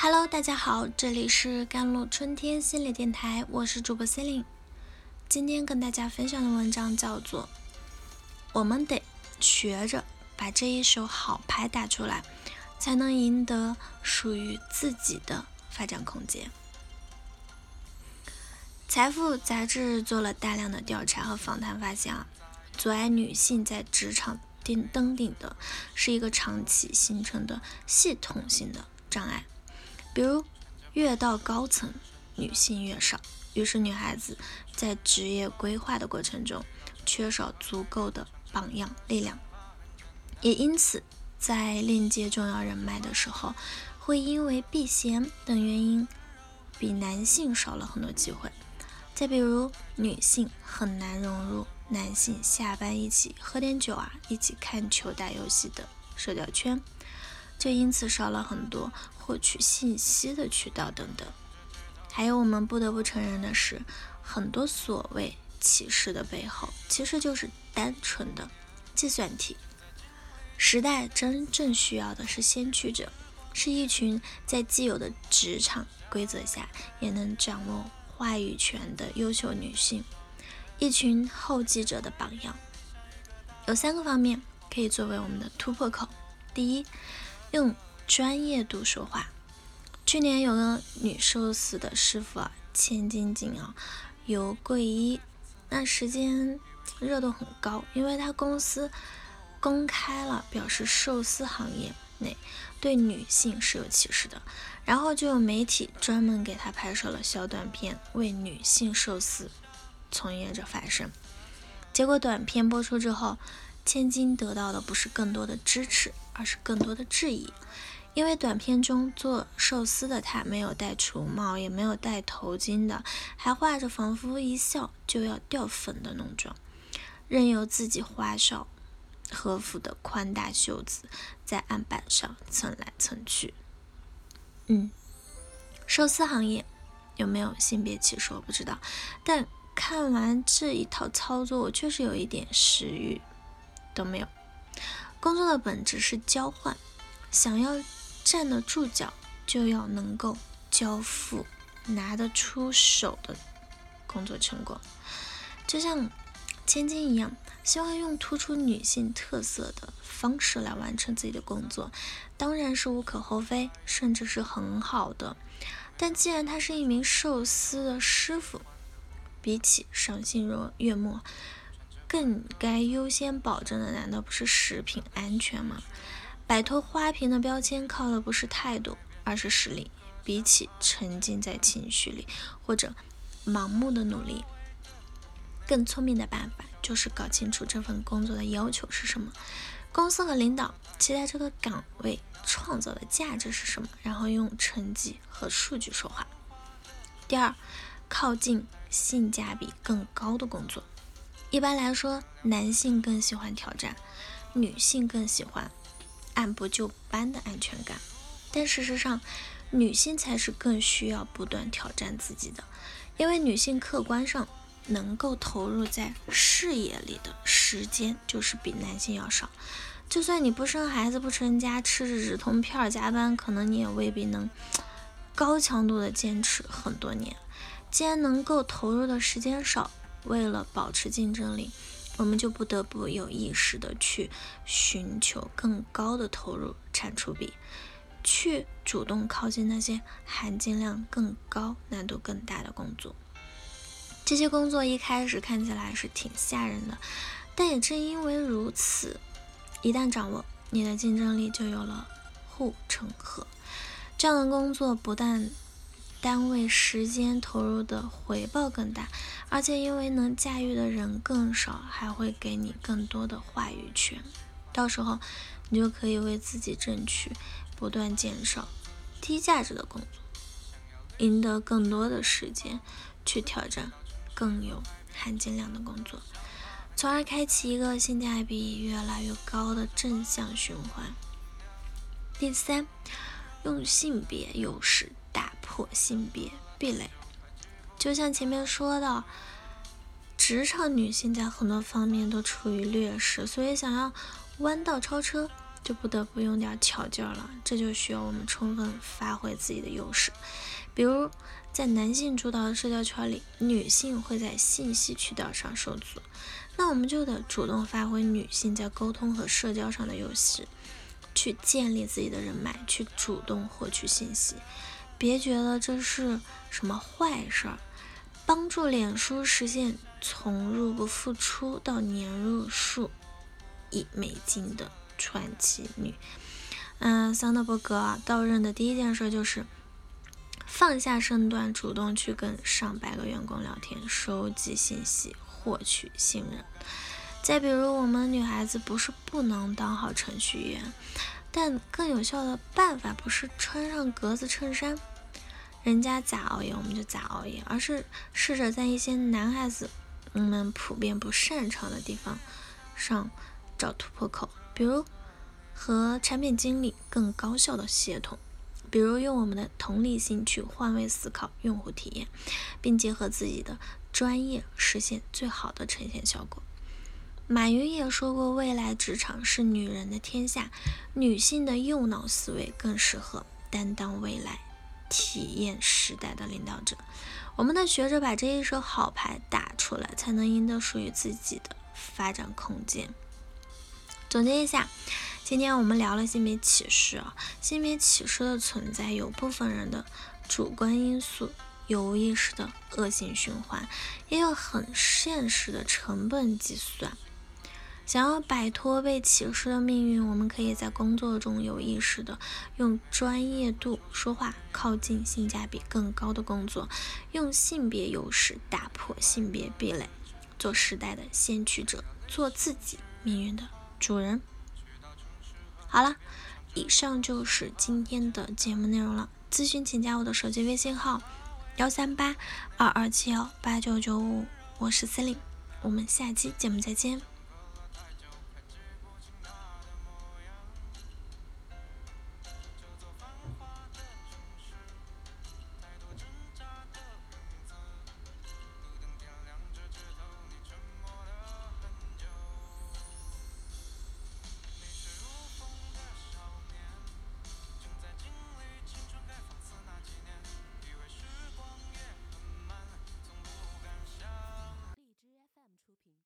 Hello，大家好，这里是甘露春天心理电台，我是主播 c e l i n e 今天跟大家分享的文章叫做《我们得学着把这一手好牌打出来，才能赢得属于自己的发展空间》。财富杂志做了大量的调查和访谈，发现啊，阻碍女性在职场顶登顶的是一个长期形成的系统性的障碍。比如，越到高层，女性越少，于是女孩子在职业规划的过程中缺少足够的榜样力量，也因此在链接重要人脉的时候，会因为避嫌等原因，比男性少了很多机会。再比如，女性很难融入男性下班一起喝点酒啊，一起看球打游戏的社交圈。就因此少了很多获取信息的渠道等等，还有我们不得不承认的是，很多所谓歧视的背后，其实就是单纯的计算题。时代真正需要的是先驱者，是一群在既有的职场规则下也能掌握话语权的优秀女性，一群后继者的榜样。有三个方面可以作为我们的突破口，第一。用专业度说话。去年有个女寿司的师傅啊，千金锦啊，游贵一，那时间热度很高，因为他公司公开了表示寿司行业内对女性是有歧视的，然后就有媒体专门给他拍摄了小短片，为女性寿司从业者发声。结果短片播出之后，千金得到的不是更多的支持。而是更多的质疑，因为短片中做寿司的他没有戴厨帽，也没有戴头巾的，还画着仿佛一笑就要掉粉的浓妆，任由自己花哨和服的宽大袖子在案板上蹭来蹭去。嗯，寿司行业有没有性别歧视我不知道，但看完这一套操作，我确实有一点食欲都没有。工作的本质是交换，想要站得住脚，就要能够交付拿得出手的工作成果。就像千金一样，希望用突出女性特色的方式来完成自己的工作，当然是无可厚非，甚至是很好的。但既然他是一名寿司的师傅，比起赏心悦目。更该优先保证的，难道不是食品安全吗？摆脱花瓶的标签，靠的不是态度，而是实力。比起沉浸在情绪里或者盲目的努力，更聪明的办法就是搞清楚这份工作的要求是什么，公司和领导期待这个岗位创造的价值是什么，然后用成绩和数据说话。第二，靠近性价比更高的工作。一般来说，男性更喜欢挑战，女性更喜欢按部就班的安全感。但事实上，女性才是更需要不断挑战自己的，因为女性客观上能够投入在事业里的时间就是比男性要少。就算你不生孩子、不成家，吃着止痛片加班，可能你也未必能高强度的坚持很多年。既然能够投入的时间少，为了保持竞争力，我们就不得不有意识的去寻求更高的投入产出比，去主动靠近那些含金量更高、难度更大的工作。这些工作一开始看起来是挺吓人的，但也正因为如此，一旦掌握，你的竞争力就有了护城河。这样的工作不但单位时间投入的回报更大，而且因为能驾驭的人更少，还会给你更多的话语权。到时候，你就可以为自己争取不断减少低价值的工作，赢得更多的时间去挑战更有含金量的工作，从而开启一个性价比越来越高的正向循环。第三，用性别优势。打破性别壁垒，就像前面说的，职场女性在很多方面都处于劣势，所以想要弯道超车，就不得不用点巧劲儿了。这就需要我们充分发挥自己的优势。比如，在男性主导的社交圈里，女性会在信息渠道上受阻，那我们就得主动发挥女性在沟通和社交上的优势，去建立自己的人脉，去主动获取信息。别觉得这是什么坏事儿。帮助脸书实现从入不敷出到年入数亿美金的传奇女，嗯，桑德伯格到任的第一件事就是。放下身段，主动去跟上百个员工聊天，收集信息，获取信任。再比如，我们女孩子不是不能当好程序员，但更有效的办法不是穿上格子衬衫，人家咋熬夜我们就咋熬夜，而是试着在一些男孩子们普遍不擅长的地方上找突破口，比如和产品经理更高效的协同。比如用我们的同理心去换位思考用户体验，并结合自己的专业实现最好的呈现效果。马云也说过，未来职场是女人的天下，女性的右脑思维更适合担当未来体验时代的领导者。我们的学着把这一手好牌打出来，才能赢得属于自己的发展空间。总结一下。今天我们聊了性别歧视啊，性别歧视的存在，有部分人的主观因素，有无意识的恶性循环，也有很现实的成本计算。想要摆脱被歧视的命运，我们可以在工作中有意识的用专业度说话，靠近性价比更高的工作，用性别优势打破性别壁垒，做时代的先驱者，做自己命运的主人。好了，以上就是今天的节目内容了。咨询请加我的手机微信号：幺三八二二七幺八九九五，我是思玲我们下期节目再见。